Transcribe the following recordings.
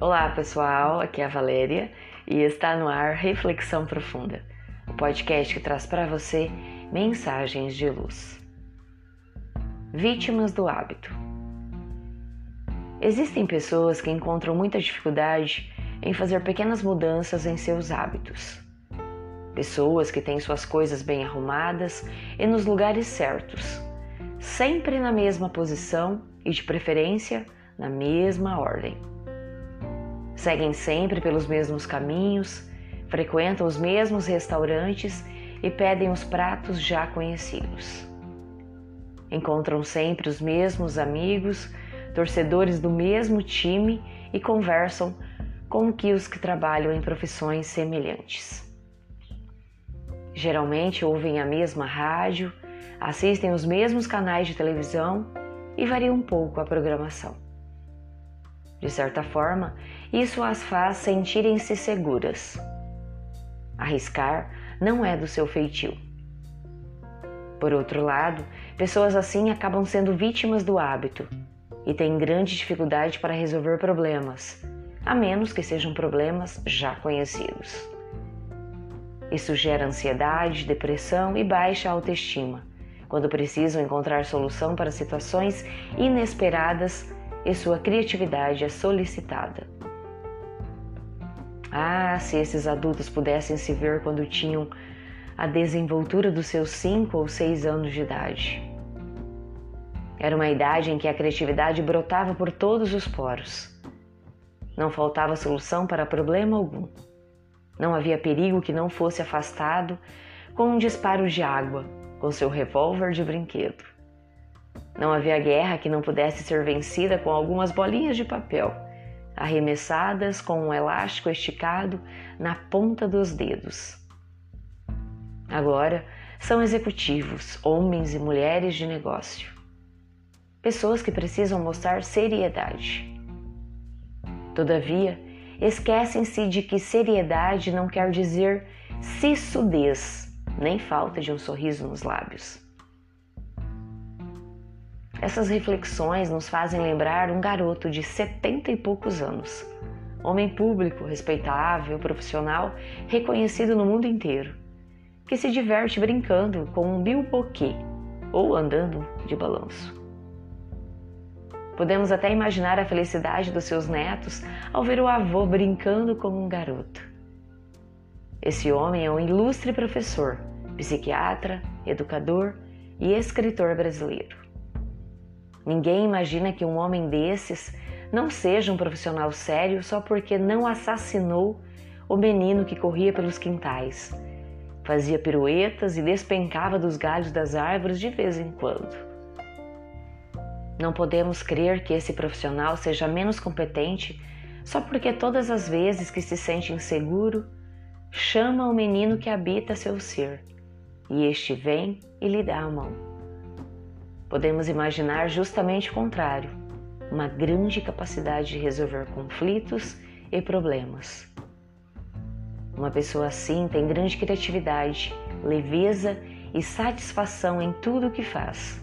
Olá pessoal, aqui é a Valéria e está no ar Reflexão Profunda, o podcast que traz para você mensagens de luz. Vítimas do hábito. Existem pessoas que encontram muita dificuldade em fazer pequenas mudanças em seus hábitos. Pessoas que têm suas coisas bem arrumadas e nos lugares certos, sempre na mesma posição e, de preferência, na mesma ordem seguem sempre pelos mesmos caminhos, frequentam os mesmos restaurantes e pedem os pratos já conhecidos. Encontram sempre os mesmos amigos, torcedores do mesmo time e conversam com que os que trabalham em profissões semelhantes. Geralmente ouvem a mesma rádio, assistem os mesmos canais de televisão e variam um pouco a programação. De certa forma, isso as faz sentirem-se seguras. Arriscar não é do seu feitio. Por outro lado, pessoas assim acabam sendo vítimas do hábito e têm grande dificuldade para resolver problemas, a menos que sejam problemas já conhecidos. Isso gera ansiedade, depressão e baixa autoestima, quando precisam encontrar solução para situações inesperadas e sua criatividade é solicitada. Ah, se esses adultos pudessem se ver quando tinham a desenvoltura dos seus cinco ou seis anos de idade. Era uma idade em que a criatividade brotava por todos os poros. Não faltava solução para problema algum. Não havia perigo que não fosse afastado com um disparo de água, com seu revólver de brinquedo. Não havia guerra que não pudesse ser vencida com algumas bolinhas de papel, arremessadas com um elástico esticado na ponta dos dedos. Agora são executivos, homens e mulheres de negócio. Pessoas que precisam mostrar seriedade. Todavia, esquecem-se de que seriedade não quer dizer sissudez, nem falta de um sorriso nos lábios. Essas reflexões nos fazem lembrar um garoto de setenta e poucos anos, homem público, respeitável, profissional, reconhecido no mundo inteiro, que se diverte brincando com um bilboquê ou andando de balanço. Podemos até imaginar a felicidade dos seus netos ao ver o avô brincando como um garoto. Esse homem é um ilustre professor, psiquiatra, educador e escritor brasileiro. Ninguém imagina que um homem desses não seja um profissional sério só porque não assassinou o menino que corria pelos quintais, fazia piruetas e despencava dos galhos das árvores de vez em quando. Não podemos crer que esse profissional seja menos competente só porque todas as vezes que se sente inseguro, chama o menino que habita seu ser e este vem e lhe dá a mão. Podemos imaginar justamente o contrário, uma grande capacidade de resolver conflitos e problemas. Uma pessoa assim tem grande criatividade, leveza e satisfação em tudo o que faz.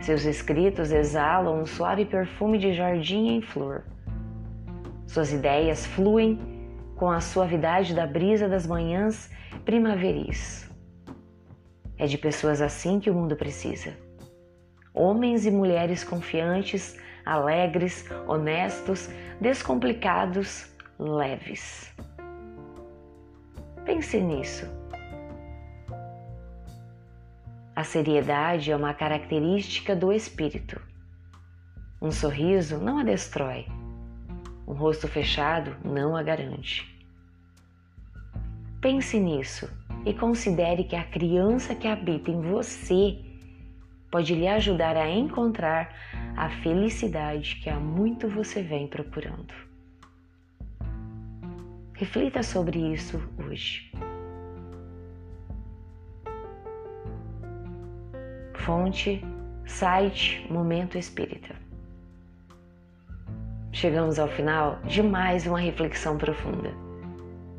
Seus escritos exalam um suave perfume de jardim em flor. Suas ideias fluem com a suavidade da brisa das manhãs primaveris. É de pessoas assim que o mundo precisa. Homens e mulheres confiantes, alegres, honestos, descomplicados, leves. Pense nisso. A seriedade é uma característica do espírito. Um sorriso não a destrói. Um rosto fechado não a garante. Pense nisso e considere que a criança que habita em você pode lhe ajudar a encontrar a felicidade que há muito você vem procurando. Reflita sobre isso hoje. Fonte, site Momento Espírita. Chegamos ao final de mais uma reflexão profunda.